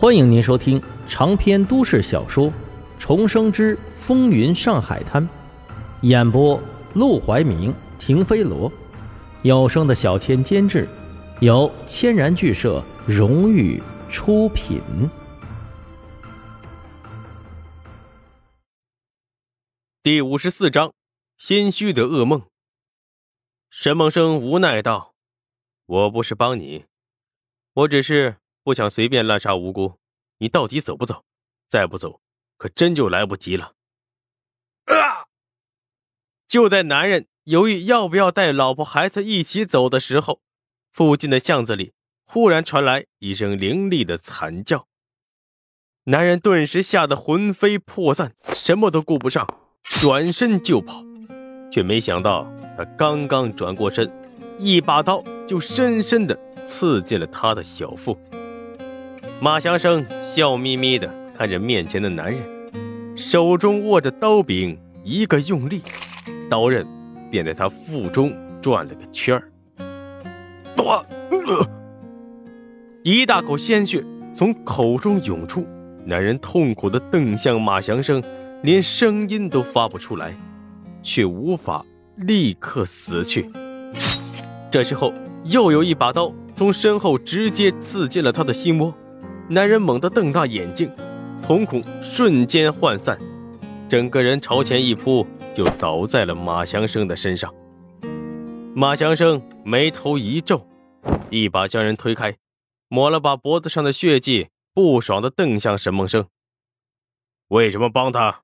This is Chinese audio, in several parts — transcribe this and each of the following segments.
欢迎您收听长篇都市小说《重生之风云上海滩》，演播：陆怀明、停飞罗，有声的小千监制，由千然剧社荣誉出品。第五十四章：心虚的噩梦。沈梦生无奈道：“我不是帮你，我只是……”不想随便滥杀无辜，你到底走不走？再不走，可真就来不及了。啊！就在男人犹豫要不要带老婆孩子一起走的时候，附近的巷子里忽然传来一声凌厉的惨叫。男人顿时吓得魂飞魄散，什么都顾不上，转身就跑，却没想到他刚刚转过身，一把刀就深深的刺进了他的小腹。马祥生笑眯眯的看着面前的男人，手中握着刀柄，一个用力，刀刃便在他腹中转了个圈儿。一大口鲜血从口中涌出，男人痛苦的瞪向马祥生，连声音都发不出来，却无法立刻死去。这时候，又有一把刀从身后直接刺进了他的心窝。男人猛地瞪大眼睛，瞳孔瞬间涣散，整个人朝前一扑，就倒在了马祥生的身上。马祥生眉头一皱，一把将人推开，抹了把脖子上的血迹，不爽地瞪向沈梦生：“为什么帮他？”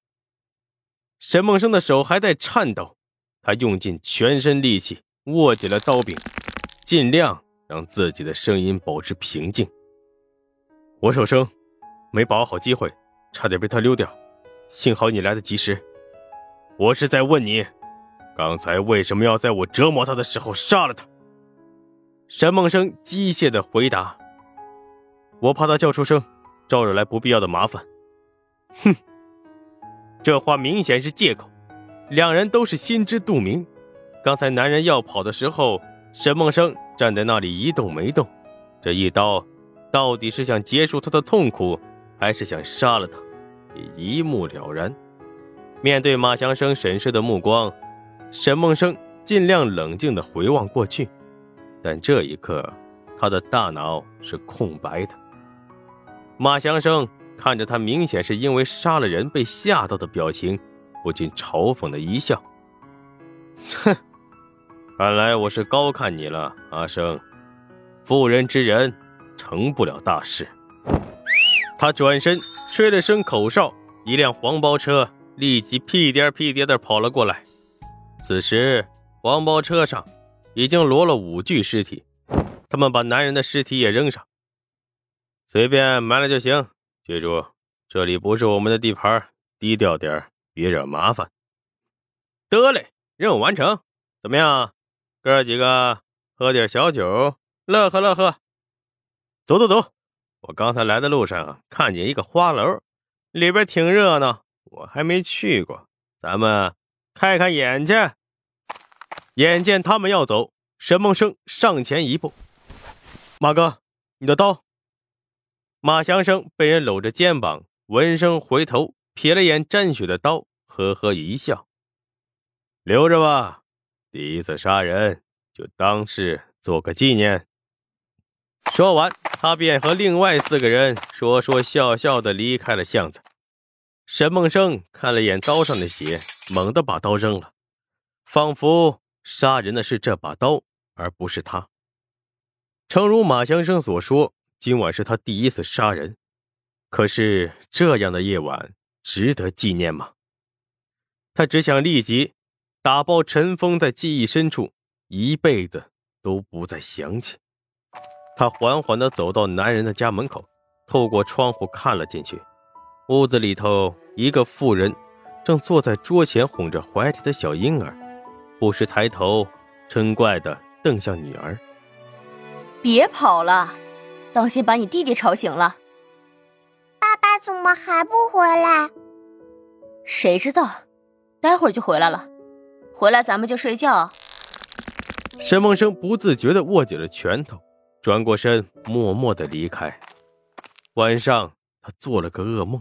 沈梦生的手还在颤抖，他用尽全身力气握紧了刀柄，尽量让自己的声音保持平静。我手生，没把握好机会，差点被他溜掉，幸好你来得及时。我是在问你，刚才为什么要在我折磨他的时候杀了他？沈梦生机械的回答：“我怕他叫出声，招惹来不必要的麻烦。”哼，这话明显是借口，两人都是心知肚明。刚才男人要跑的时候，沈梦生站在那里一动没动，这一刀。到底是想结束他的痛苦，还是想杀了他，也一目了然。面对马祥生审视的目光，沈梦生尽量冷静地回望过去，但这一刻，他的大脑是空白的。马祥生看着他明显是因为杀了人被吓到的表情，不禁嘲讽的一笑：“哼，看来我是高看你了，阿生，妇人之仁。”成不了大事。他转身吹了声口哨，一辆黄包车立即屁颠屁颠的跑了过来。此时，黄包车上已经摞了五具尸体，他们把男人的尸体也扔上，随便埋了就行。记住，这里不是我们的地盘，低调点别惹麻烦。得嘞，任务完成。怎么样，哥几个喝点小酒，乐呵乐呵。走走走，我刚才来的路上看见一个花楼，里边挺热闹，我还没去过，咱们开开眼去。眼见他们要走，沈梦生上前一步：“马哥，你的刀。”马祥生被人搂着肩膀，闻声回头瞥了眼沾血的刀，呵呵一笑：“留着吧，第一次杀人就当是做个纪念。”说完。他便和另外四个人说说笑笑的离开了巷子。沈梦生看了眼刀上的血，猛地把刀扔了，仿佛杀人的是这把刀，而不是他。诚如马祥生所说，今晚是他第一次杀人。可是这样的夜晚值得纪念吗？他只想立即打包尘封在记忆深处，一辈子都不再想起。他缓缓地走到男人的家门口，透过窗户看了进去。屋子里头，一个妇人正坐在桌前哄着怀里的小婴儿，不时抬头嗔怪地瞪向女儿：“别跑了，当心把你弟弟吵醒了。”爸爸怎么还不回来？谁知道，待会儿就回来了。回来咱们就睡觉。沈梦生不自觉地握紧了拳头。转过身，默默的离开。晚上他做了个噩梦，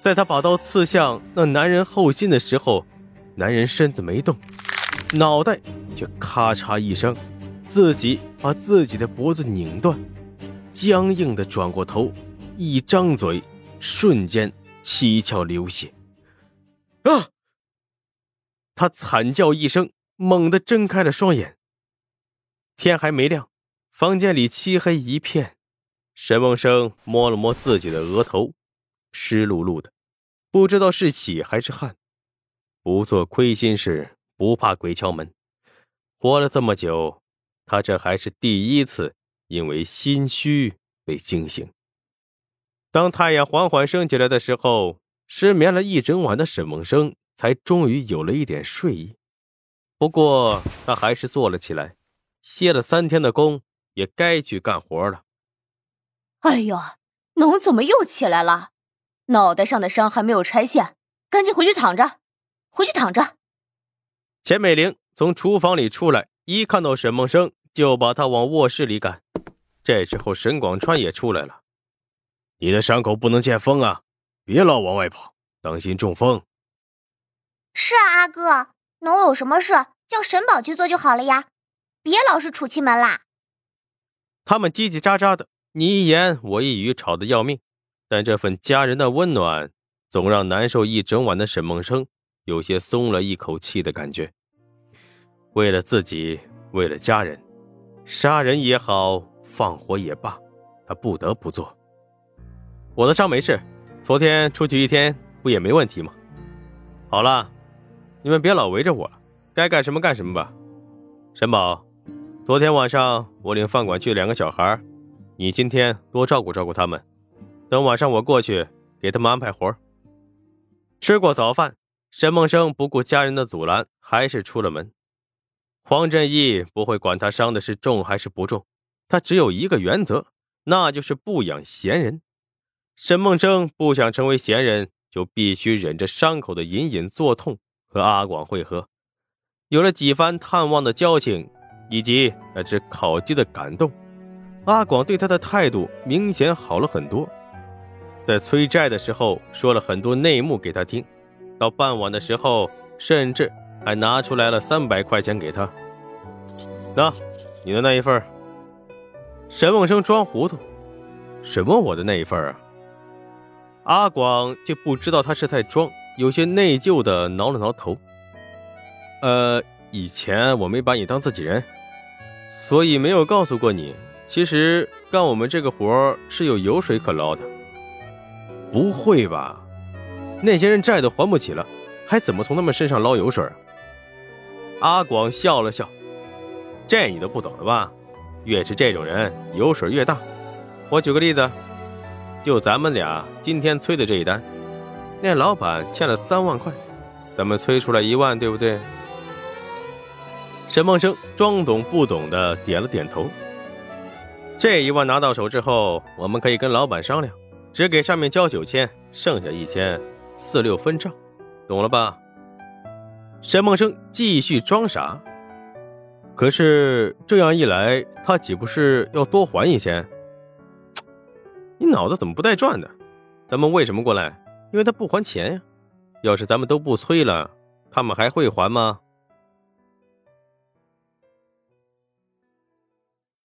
在他把刀刺向那男人后心的时候，男人身子没动，脑袋却咔嚓一声，自己把自己的脖子拧断，僵硬的转过头，一张嘴，瞬间七窍流血。啊！他惨叫一声，猛地睁开了双眼。天还没亮，房间里漆黑一片。沈梦生摸了摸自己的额头，湿漉漉的，不知道是喜还是汗。不做亏心事，不怕鬼敲门。活了这么久，他这还是第一次因为心虚被惊醒。当太阳缓缓升起来的时候，失眠了一整晚的沈梦生才终于有了一点睡意。不过他还是坐了起来，歇了三天的工，也该去干活了。哎呦，侬怎么又起来了？脑袋上的伤还没有拆线，赶紧回去躺着，回去躺着。钱美玲从厨房里出来，一看到沈梦生，就把他往卧室里赶。这时候，沈广川也出来了：“你的伤口不能见风啊，别老往外跑，当心中风。”是啊，阿哥，侬有什么事叫沈宝去做就好了呀，别老是杵气门啦。他们叽叽喳喳的。你一言我一语，吵得要命，但这份家人的温暖，总让难受一整晚的沈梦生有些松了一口气的感觉。为了自己，为了家人，杀人也好，放火也罢，他不得不做。我的伤没事，昨天出去一天不也没问题吗？好了，你们别老围着我了，该干什么干什么吧。沈宝，昨天晚上我领饭馆去两个小孩。你今天多照顾照顾他们，等晚上我过去给他们安排活吃过早饭，沈梦生不顾家人的阻拦，还是出了门。黄振义不会管他伤的是重还是不重，他只有一个原则，那就是不养闲人。沈梦生不想成为闲人，就必须忍着伤口的隐隐作痛和阿广会合。有了几番探望的交情，以及那只烤鸡的感动。阿广对他的态度明显好了很多，在催债的时候说了很多内幕给他听，到傍晚的时候甚至还拿出来了三百块钱给他。那，你的那一份。沈梦生装糊涂，什么我的那一份啊？阿广就不知道他是在装，有些内疚的挠了挠头。呃，以前我没把你当自己人，所以没有告诉过你。其实干我们这个活是有油水可捞的。不会吧？那些人债都还不起了，还怎么从他们身上捞油水？阿广笑了笑：“这你都不懂了吧？越是这种人，油水越大。我举个例子，就咱们俩今天催的这一单，那老板欠了三万块，咱们催出来一万，对不对？”沈梦生装懂不懂的点了点头。这一万拿到手之后，我们可以跟老板商量，只给上面交九千，剩下一千四六分账，懂了吧？沈梦生继续装傻。可是这样一来，他岂不是要多还一千？你脑子怎么不带转的？咱们为什么过来？因为他不还钱呀。要是咱们都不催了，他们还会还吗？